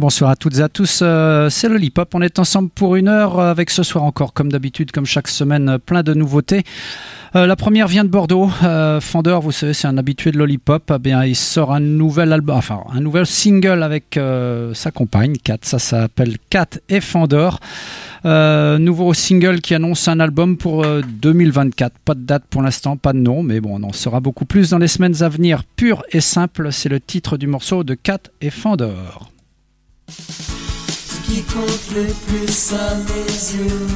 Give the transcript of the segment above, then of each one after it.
bonsoir à toutes et à tous. Euh, c'est Lollipop. On est ensemble pour une heure avec ce soir encore, comme d'habitude, comme chaque semaine, plein de nouveautés. Euh, la première vient de Bordeaux. Euh, vous savez, c'est un habitué de Lollipop. Eh bien, il sort un nouvel album, enfin, un nouvel single avec sa compagne, Kat. Ça s'appelle Kat et Fender. nouveau single qui annonce un album pour 2024. Pas de date pour l'instant, pas de nom, mais bon, on en saura beaucoup plus dans les semaines à venir. Pur et simple, c'est le titre du morceau de Kat et Fender. Ce qui compte le plus à mes yeux,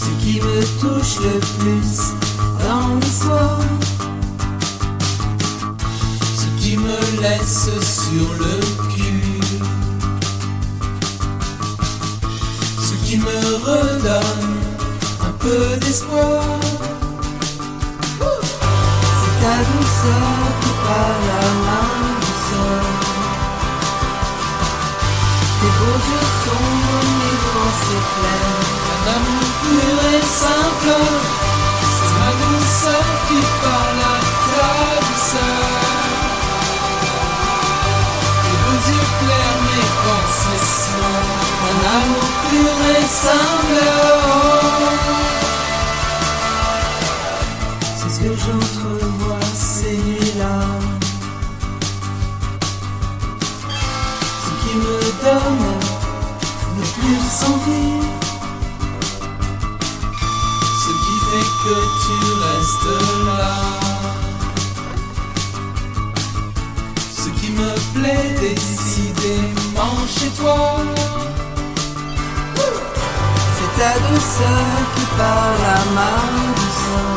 ce qui me touche le plus dans l'histoire, ce qui me laisse sur le cul, ce qui me redonne un peu d'espoir. C'est ta douceur qui parle à Tes beaux yeux sombres, mes pensées claires. Un amour pur et simple, c'est ma douceur qui parle à ta douceur. Tes beaux yeux clairs, mes pensées sont un amour pur et simple. C'est ce que j'entrevois Ce qui fait que tu restes là. Ce qui me plaît décidément chez toi. C'est ta douceur qui parle à ma douceur.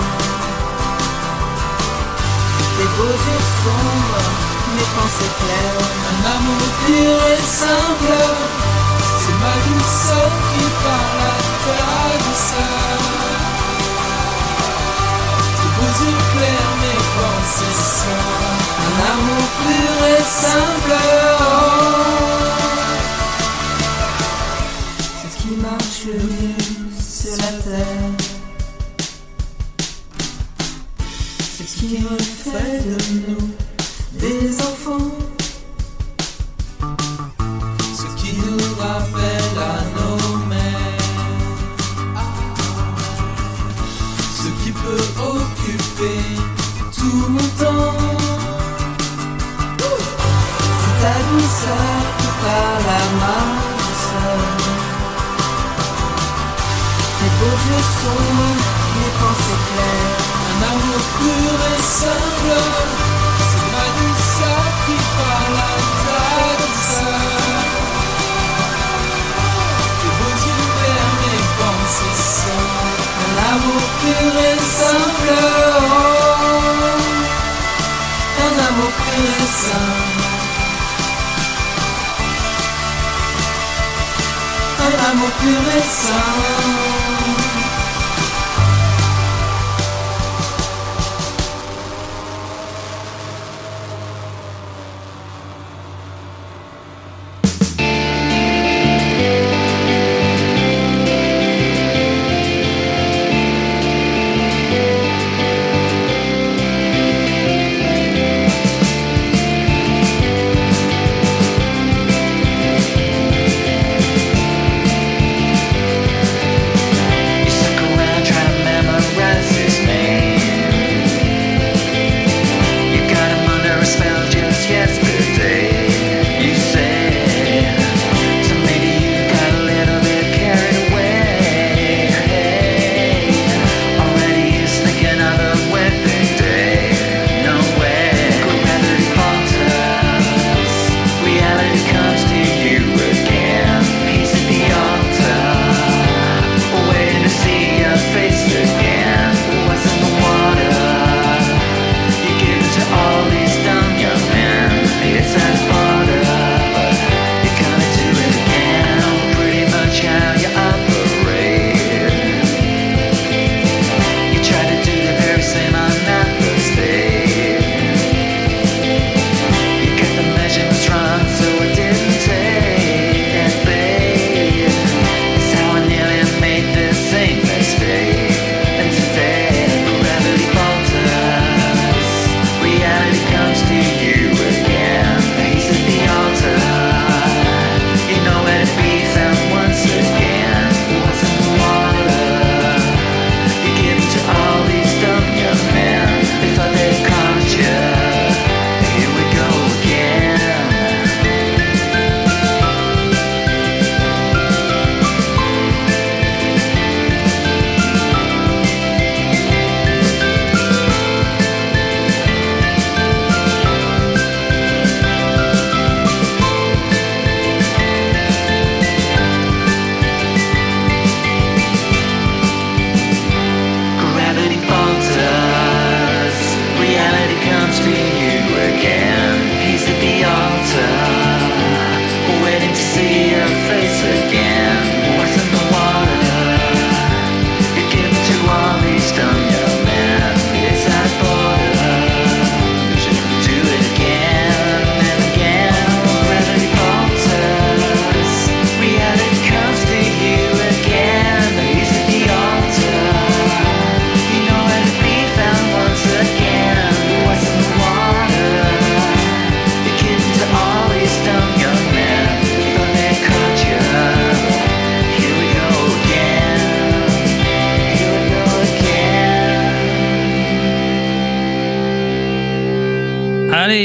Tes beaux yeux sombres mes pensées claires. Un amour pur et simple, ma douceur qui parle à ta douceur. Tes beaux yeux clairs, mes pensées sont un amour pur et simple. C'est ce qui marche le mieux sur la terre. C'est ce qui refait de nous des enfants. Sombres, mes pensées claires. Un amour pur et simple qui parle à ta douceur. Tes beaux yeux verts, mes pensées sont un amour pur et simple. Un amour pur et simple. Un amour pur et simple.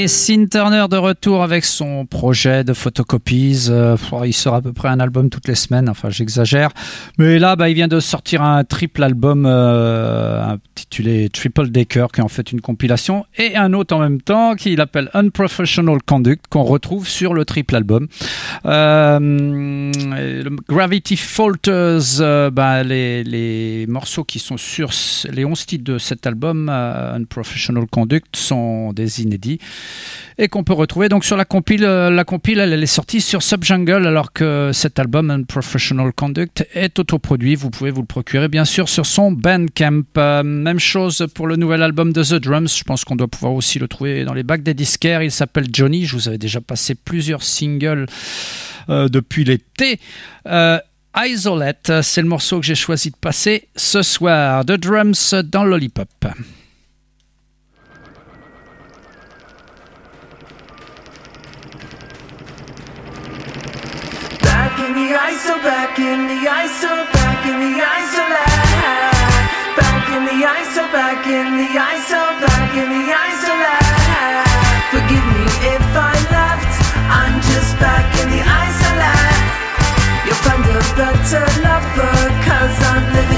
Allez, Sin Turner de retour avec son projet de photocopies. Euh, il sort à peu près un album toutes les semaines, enfin j'exagère. Mais là, bah, il vient de sortir un triple album euh, intitulé Triple Decker, qui en fait une compilation, et un autre en même temps qu'il appelle Unprofessional Conduct, qu'on retrouve sur le triple album. Euh, Gravity Falters, bah, les, les, morceaux qui sont sur les 11 titres de cet album, Unprofessional Conduct, sont des inédits et qu'on peut retrouver donc sur la compile. Euh, la compile, elle, est sortie sur Subjungle alors que cet album Unprofessional Conduct est autoproduit. Vous pouvez vous le procurer bien sûr sur son Bandcamp. Euh, même chose pour le nouvel album de The Drums. Je pense qu'on doit pouvoir aussi le trouver dans les bacs des disquaires. Il s'appelle Johnny. Je vous avais déjà passé plusieurs singles euh, depuis l'été. Isolate, c'est le morceau que j'ai choisi de passer ce soir. The Drums dans Lollipop. in the ISO, back in the ISO, back in the ISO. Back in the ISO, back in the ISO, back in the ISO lab. Forgive me if I left, I'm just back in the ISO lab. You'll find a better lover, cause I'm living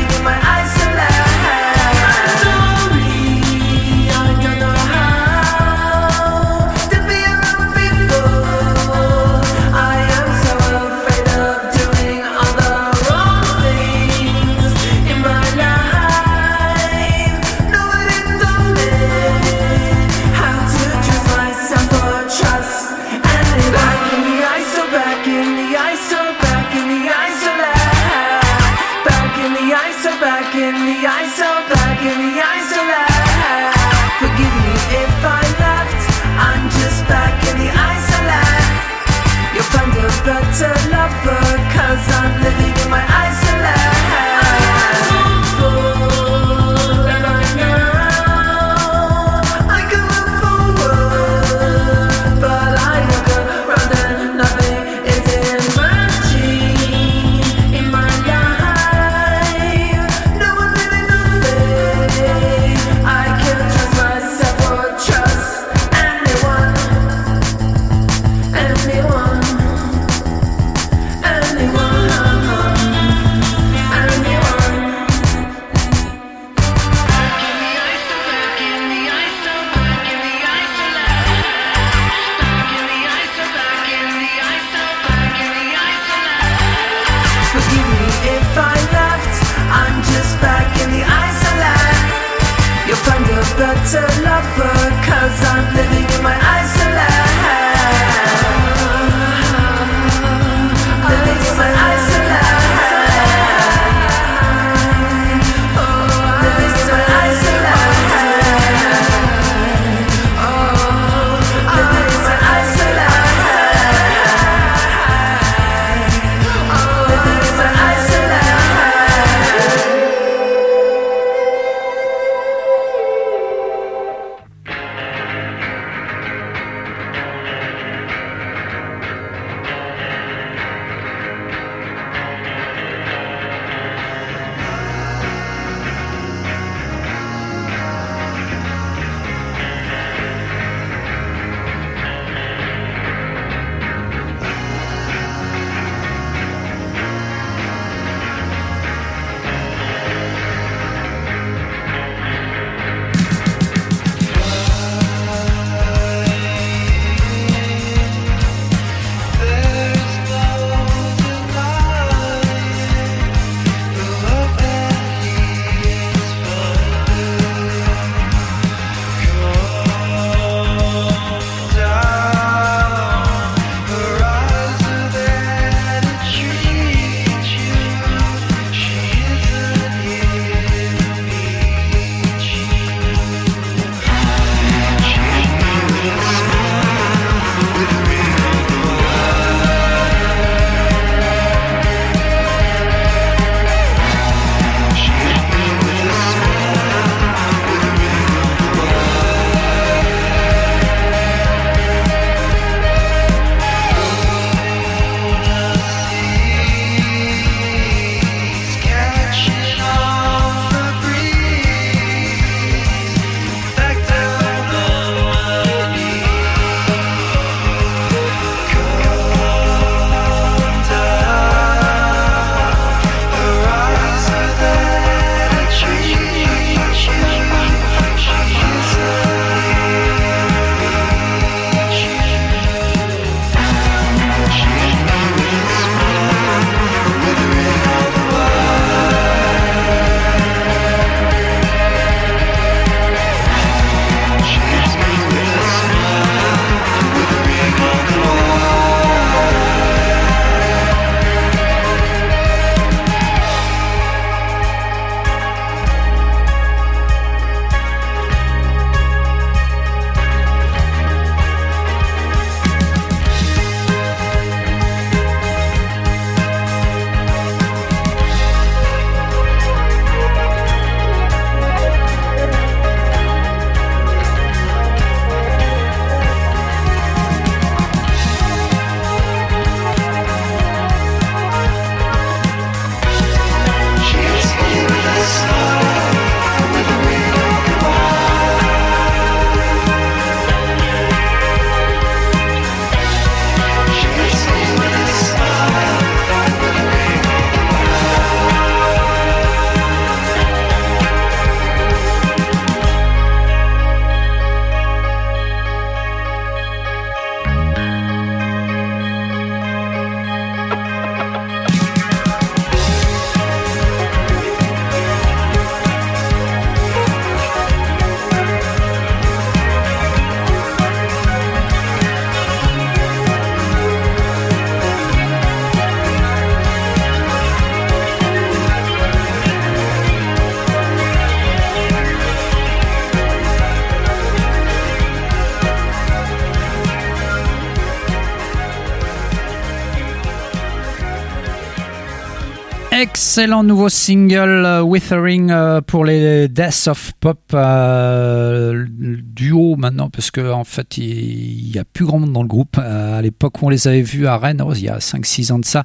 excellent nouveau single uh, Withering uh, pour les Death of Pop euh, duo maintenant parce que en fait il n'y a plus grand monde dans le groupe. À l'époque où on les avait vus à Rennes oh, il y a 5-6 ans de ça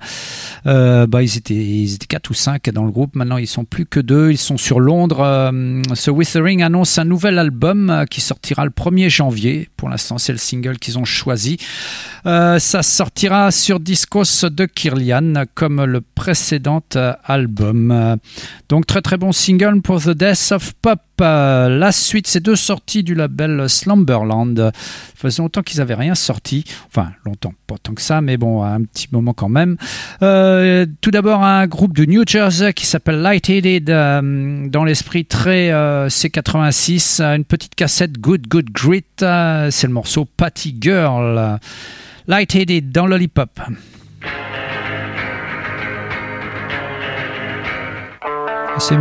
euh, bah, ils, étaient, ils étaient 4 ou 5 dans le groupe. Maintenant ils sont plus que deux. Ils sont sur Londres. Euh, ce Withering annonce un nouvel album euh, qui sortira le 1er janvier. Pour l'instant c'est le single qu'ils ont choisi. Euh, ça sortira sur Discos de Kirlian comme le précédent euh, album. Donc très très bon single pour The Death of Pop. La suite, c'est deux sorties du label Slumberland. Ça faisait longtemps qu'ils n'avaient rien sorti. Enfin, longtemps, pas tant que ça, mais bon, un petit moment quand même. Euh, tout d'abord, un groupe de New Jersey qui s'appelle Lightheaded, euh, dans l'esprit très euh, C86. Une petite cassette Good Good Grit. Euh, c'est le morceau Patty Girl. Lightheaded dans Lollipop. C'est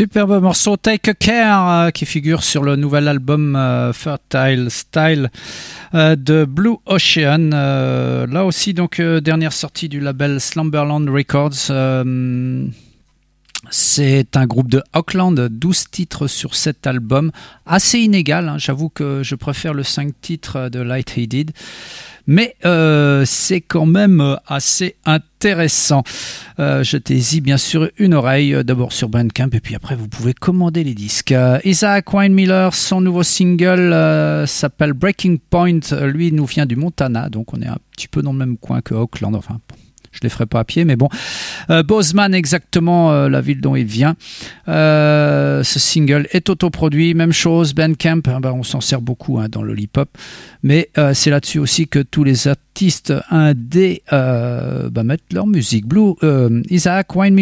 Superbe morceau Take Care euh, qui figure sur le nouvel album euh, Fertile Style euh, de Blue Ocean. là aussi, donc, dernière sortie du label Slumberland Records. C'est un groupe de Auckland, 12 titres sur cet album, assez inégal. Hein. J'avoue que je préfère le 5 titres de Lightheaded. Mais euh, c'est quand même euh, assez intéressant. Euh, jetez-y bien sûr une oreille, d'abord sur Bandcamp, et puis après vous pouvez commander les disques. Isaac Wine Miller, son nouveau single s'appelle Breaking Point. Lui nous vient du Montana, donc on est un petit peu dans le même coin que Auckland. Enfin, je les ferai pas à pied, mais bon. Euh, Bozeman, exactement euh, la ville dont il vient. Euh, ce single est autoproduit, même chose. Bandcamp, hein, bah, on s'en sert beaucoup hein, dans le hip-hop, mais c'est là-dessus aussi que tous les artistes indés bah, mettent leur musique. Blue, Isaac Wine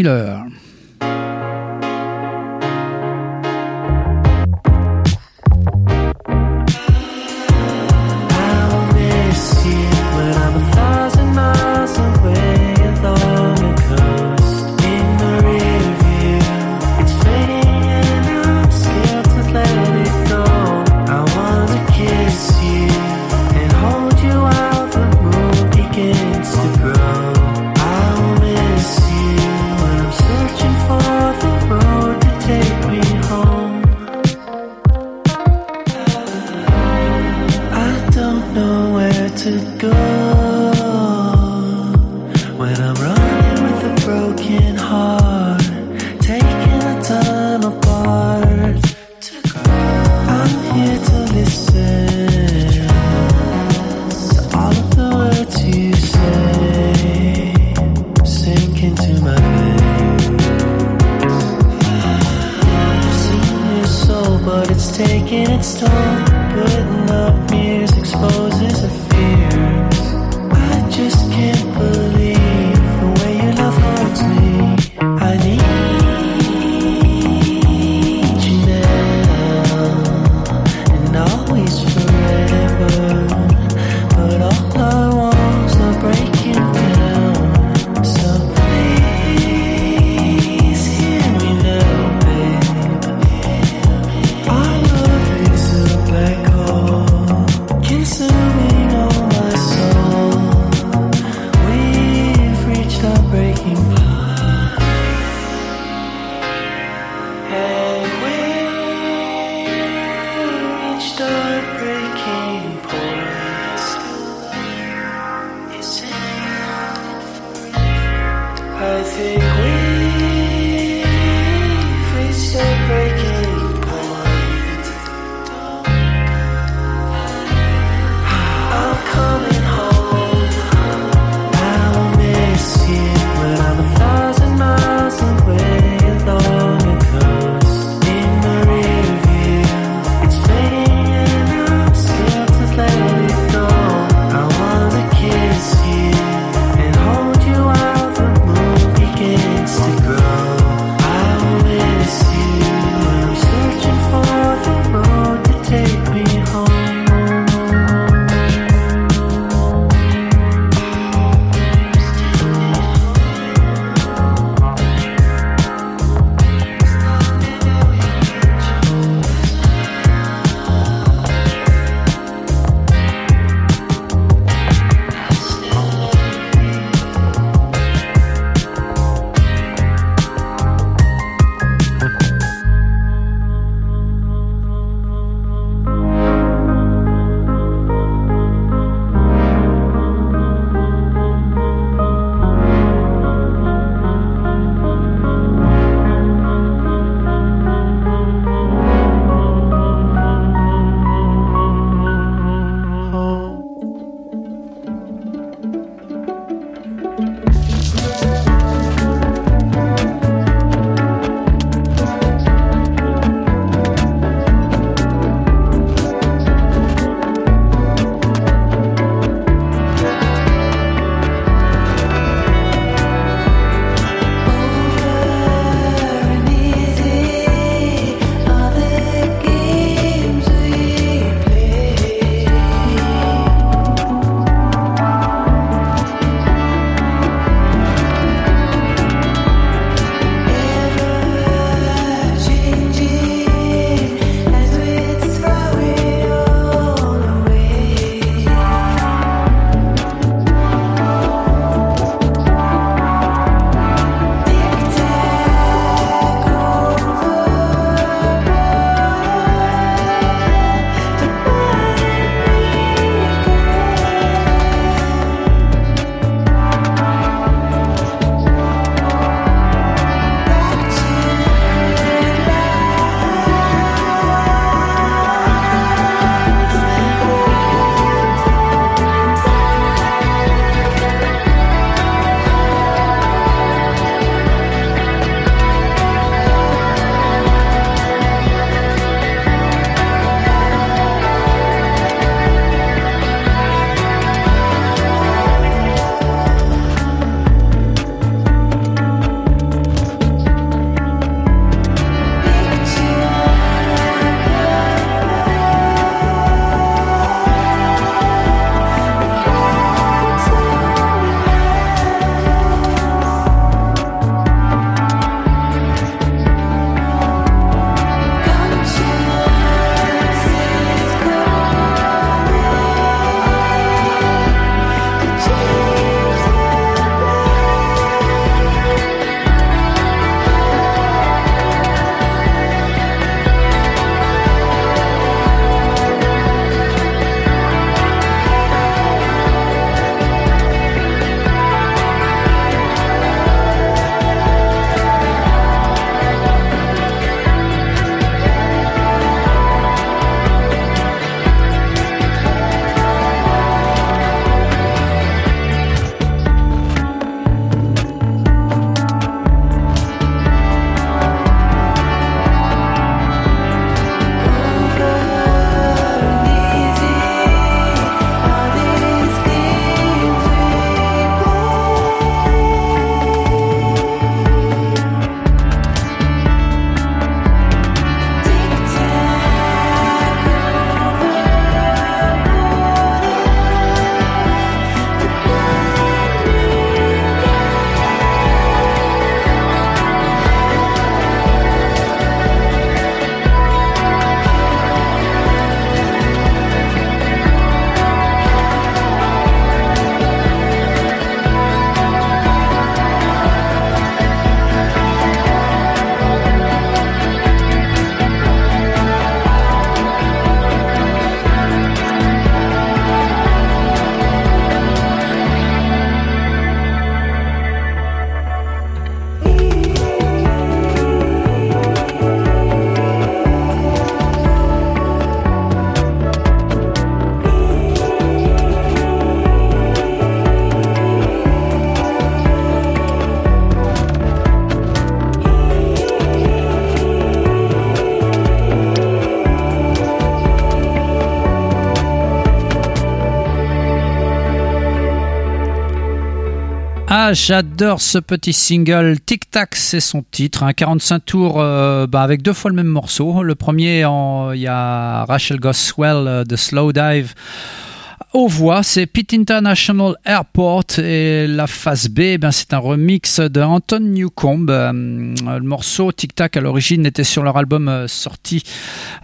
J'adore ce petit single. Tic Tac, c'est son titre. Un 45 tours euh, bah, avec deux fois le même morceau. Le premier, il y a Rachel Goswell euh, de Slow Dive aux voix, c'est Pitt International Airport et la phase B, ben c'est un remix de Anton Newcomb. Euh, le morceau Tic Tac à l'origine était sur leur album sorti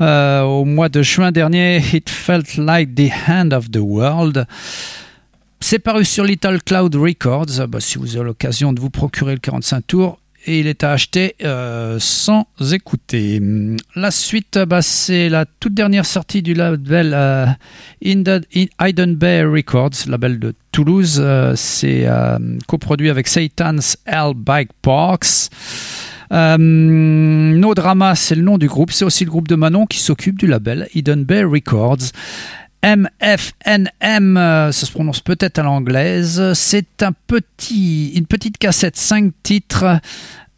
au mois de juin dernier, It Felt Like the Hand of the World. C'est paru sur Little Cloud Records. Bah, si vous avez l'occasion de vous procurer le 45 tours, et il est à acheter euh, sans écouter. La suite, bah, c'est la toute dernière sortie du label euh, Hidden Bay Records, label de Toulouse. Euh, c'est coproduit avec Satan's Hell Bike Parks. no Drama, c'est le nom du groupe. C'est aussi le groupe de Manon qui s'occupe du label Hidden Bay Records. MFNM, euh, ça se prononce peut-être à l'anglaise. C'est un petit, une petite cassette 5 titres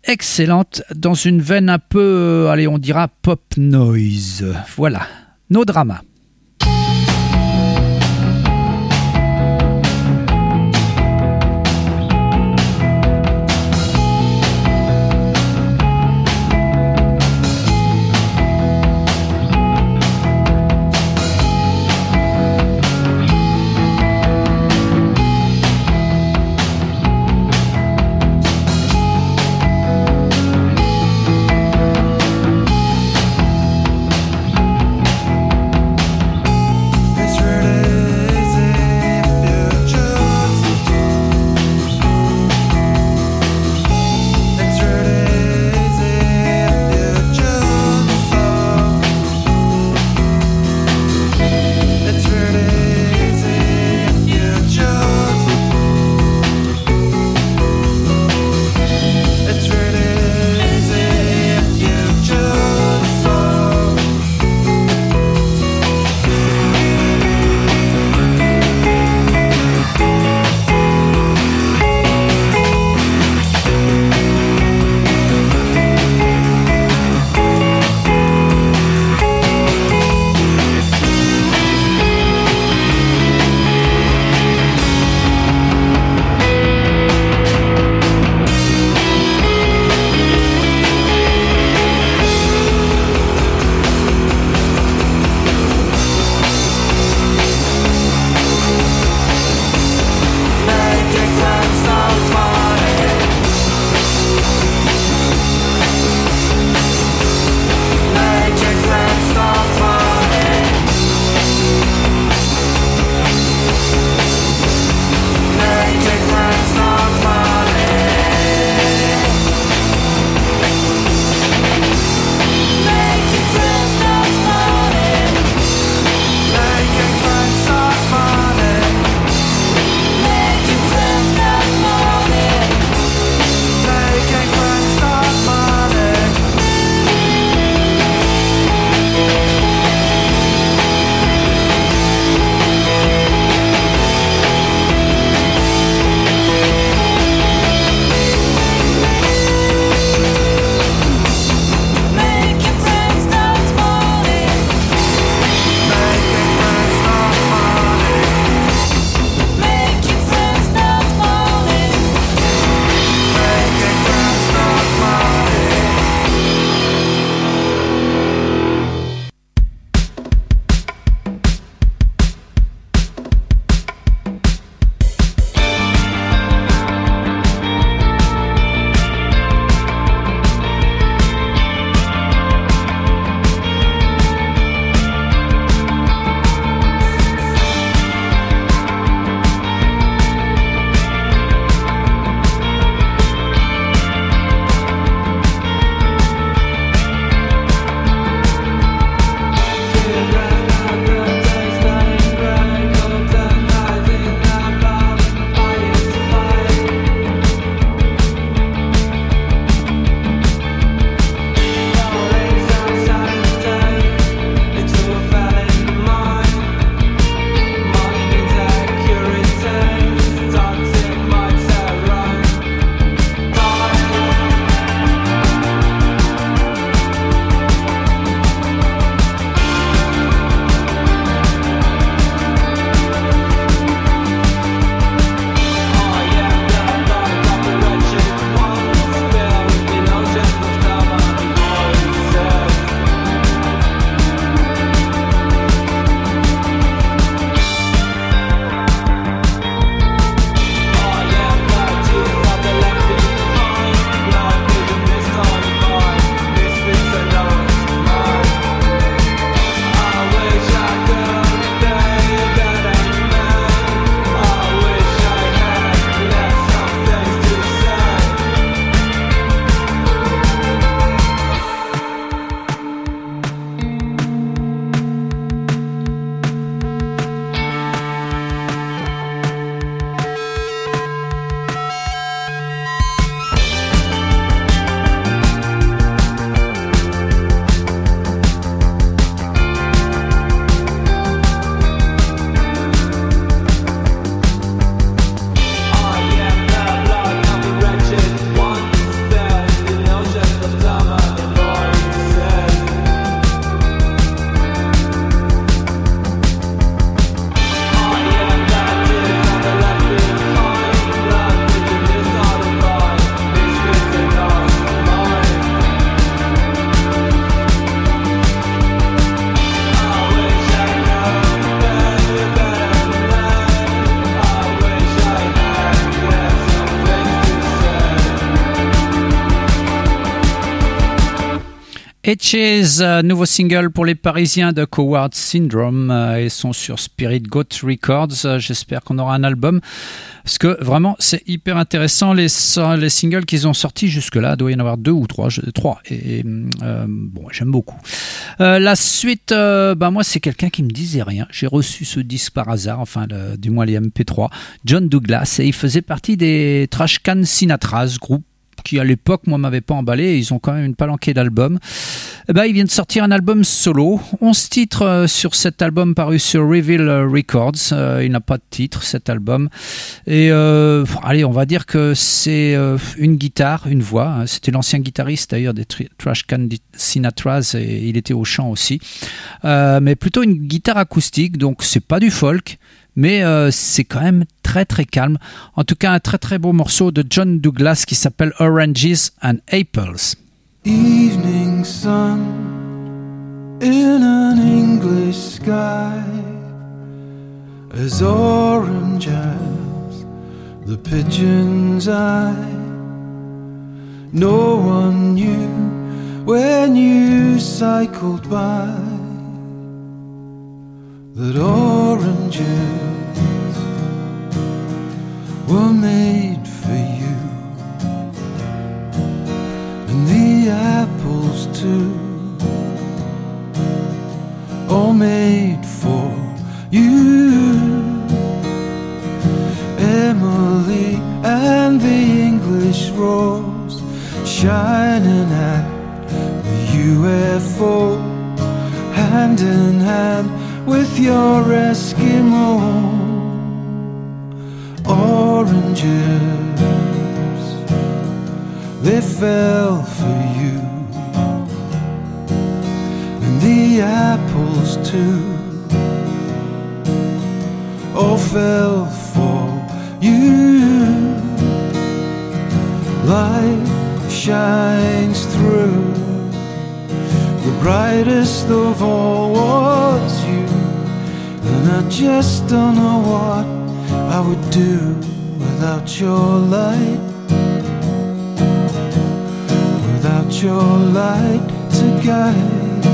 excellente dans une veine un peu, euh, allez, on dira pop noise. Voilà, nos dramas. Etches, euh, nouveau single pour les Parisiens de Coward Syndrome. Euh, ils sont sur Spirit Goat Records. Euh, j'espère qu'on aura un album. Parce que vraiment, c'est hyper intéressant. Les, les singles qu'ils ont sortis jusque-là, il doit y en avoir deux ou trois. trois. Et bon, j'aime beaucoup. la suite, bah, moi, c'est quelqu'un qui me disait rien. J'ai reçu ce disque par hasard, enfin, du moins les MP3. John Douglas. Et il faisait partie des Trash Can Sinatras, groupe qui à l'époque moi m'avait pas emballé, ils ont quand même une palanquée d'albums. Eh ben, ils viennent de sortir un album solo, 11 titres euh, sur cet album paru sur Reveal Records. Euh, il n'a pas de titre cet album. Et euh, allez, on va dire que c'est une guitare, une voix. Hein. C'était l'ancien guitariste d'ailleurs des Trash Can Sinatras et il était au chant aussi. mais plutôt une guitare acoustique, donc c'est pas du folk mais euh, c'est quand même très très calme. En tout cas, un très très beau morceau de John Douglas qui s'appelle Oranges and Apples. Evening sun in an English sky as orange as the pigeon's eye. No one knew when you cycled by that oranges were made for you, and the apples too, all made for you. Emily and the English rose shining at the UFO, hand in hand with your Eskimo oranges, they fell for you, and the apples too, all fell for you. Light shines through, the brightest of all was and I just don't know what I would do without your light, without your light to guide.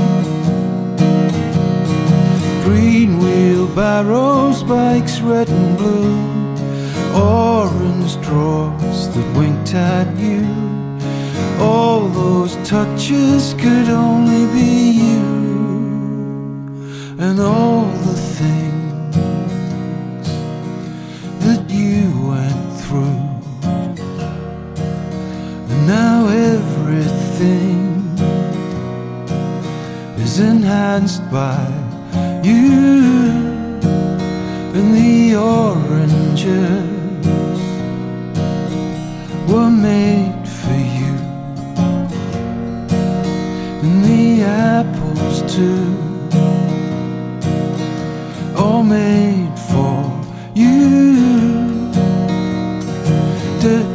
Green wheelbarrows, bikes red and blue, orange drawers that winked at you. All those touches could only be you, and all the things that you went through. And now everything is enhanced by you and the oranges noite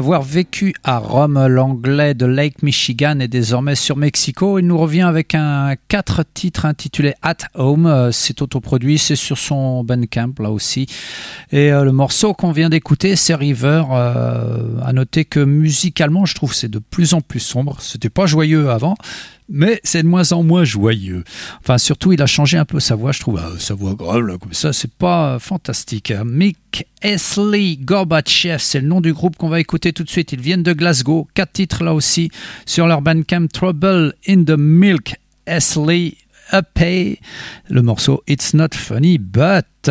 avoir vécu à Rome, l'anglais de Lake Michigan est désormais sur Mexico. Il nous revient avec un quatre titres intitulé At Home. Euh, C'est autoproduit, c'est sur son Bandcamp là aussi. Et euh, le morceau qu'on vient d'écouter, c'est River. Euh, à noter que musicalement, je trouve c'est de plus en plus sombre. C'était pas joyeux avant. Mais c'est de moins en moins joyeux. Enfin, surtout, il a changé un peu sa voix, je trouve. Ah, sa voix grave, là, comme ça, c'est pas euh, fantastique. Mick Esley Gorbachev, c'est le nom du groupe qu'on va écouter tout de suite. Ils viennent de Glasgow. Quatre titres là aussi sur leur bandcamp Trouble in the Milk. Esley Upay. Le morceau It's Not Funny, but.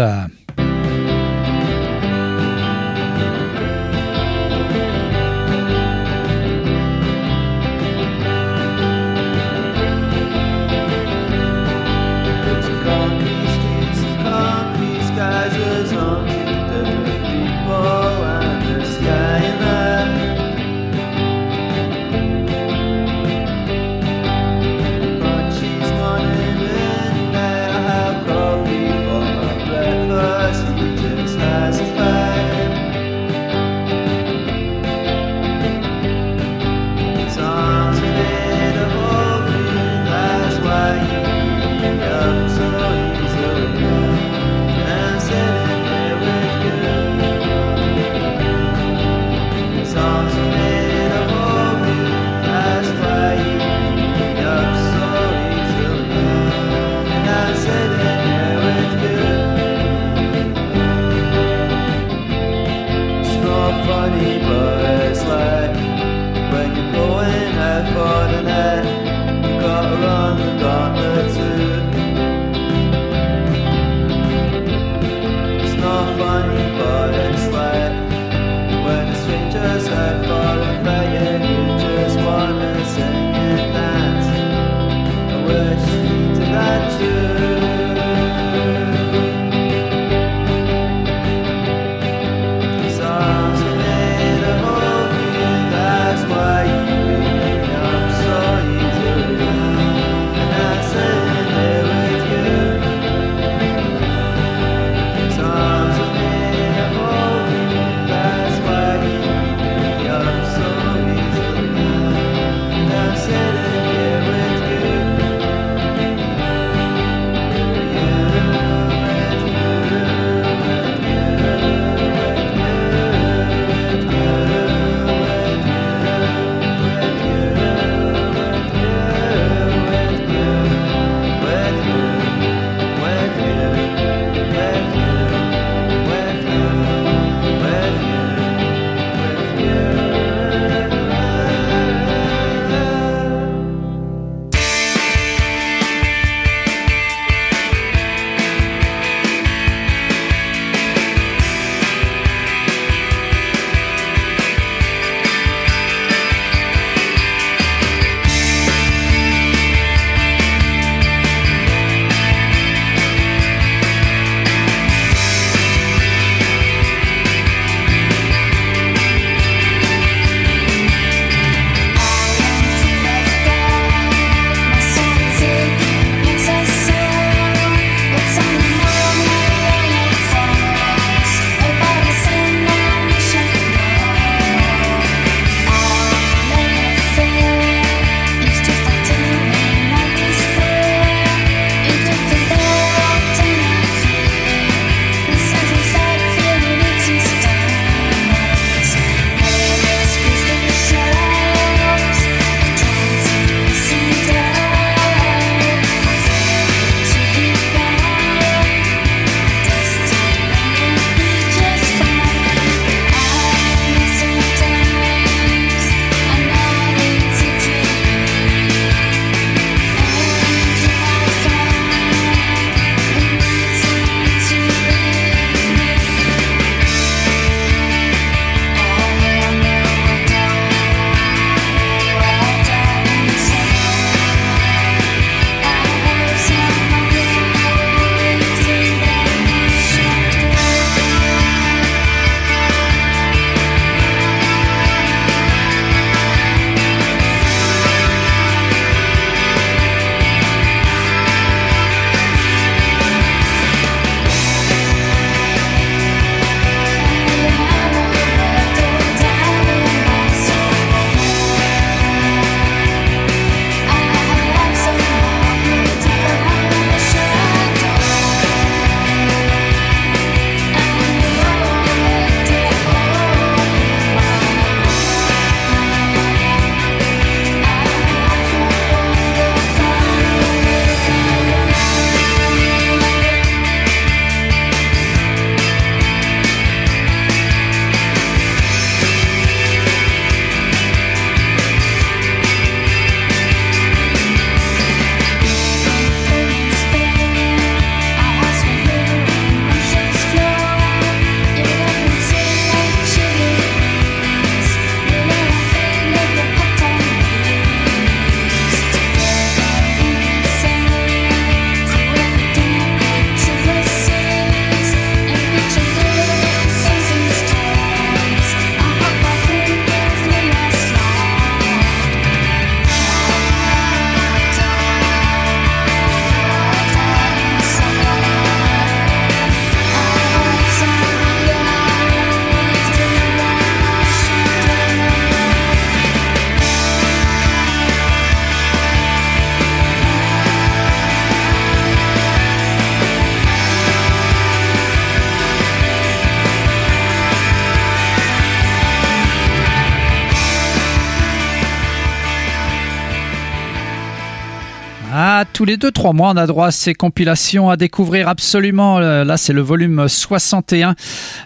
Tous les 2-3 mois, on a droit à ces compilations à découvrir absolument. Euh, Là, c'est le volume 61.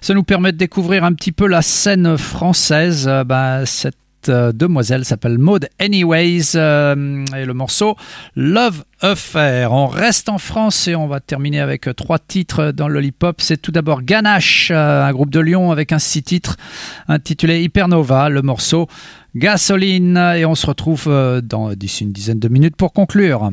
Ça nous permet de découvrir un petit peu la scène française. Euh, bah, cette euh, demoiselle s'appelle Maud Anyways et le morceau Love Affair. On reste en France et on va terminer avec trois titres dans le hip-hop. C'est tout d'abord Ganache, un groupe de Lyon avec un six titres intitulé Hypernova, le morceau Gasoline et on se retrouve dans d'ici une dizaine de minutes pour conclure.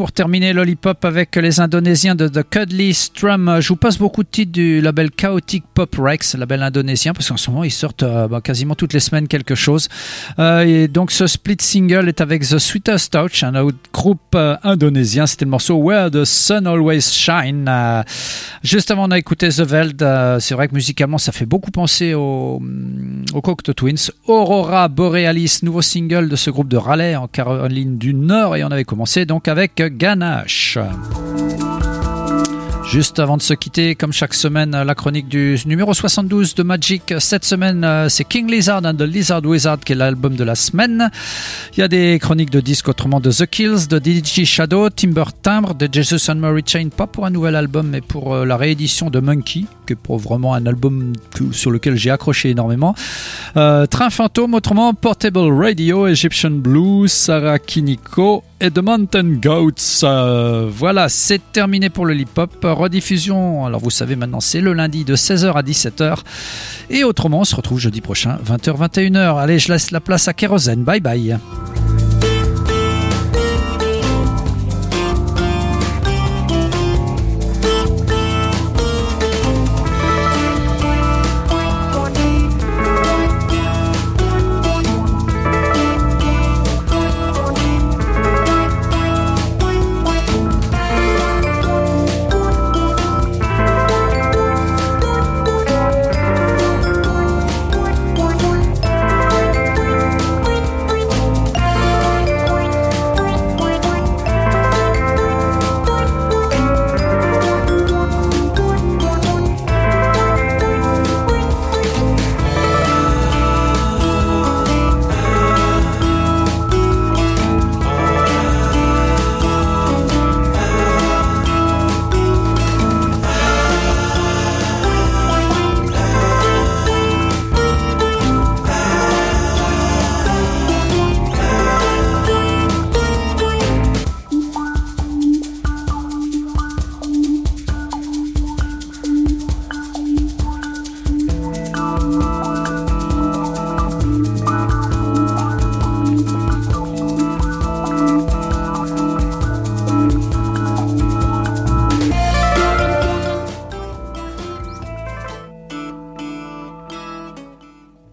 pour terminer Lollipop avec les Indonésiens de The Cuddly Strum. Je vous passe beaucoup de titres du label chaotique. Pop Rex, label indonésien, parce qu'en ce moment ils sortent euh, bah, quasiment toutes les semaines quelque chose. Euh, et donc ce split single est avec The Sweetest Touch, un autre groupe euh, indonésien. C'était le morceau Where the Sun Always Shine. juste avant on a écouté The Veld. c'est vrai que musicalement ça fait beaucoup penser aux mm, au Cocteau Twins. Aurora Borealis, nouveau single de ce groupe de Raleigh en Caroline du Nord. Et on avait commencé donc avec Ganache. Juste avant de se quitter, comme chaque semaine, la chronique du numéro 72 de Magic. Cette semaine, euh, c'est King Lizard and the Lizard Wizard qui est l'album de la semaine. Il y a des chroniques de disques autrement de The Kills, de DJ Shadow, Timber Timbre, de Jesus and Mary Chain, pas pour un nouvel album, mais pour euh, la réédition de Monkey, qui vraiment un album sur lequel j'ai accroché énormément. Euh, Train Fantôme, autrement Portable Radio, Egyptian Blues, Sarah Kiniko et The Mountain Goats. Euh, voilà, c'est terminé pour le Lip Hop. Rediffusion, alors vous savez maintenant, c'est le lundi de 16h à 17h. Et autrement, on se retrouve jeudi prochain, 20h-21h. Allez, je laisse la place à Kérosène. Bye bye.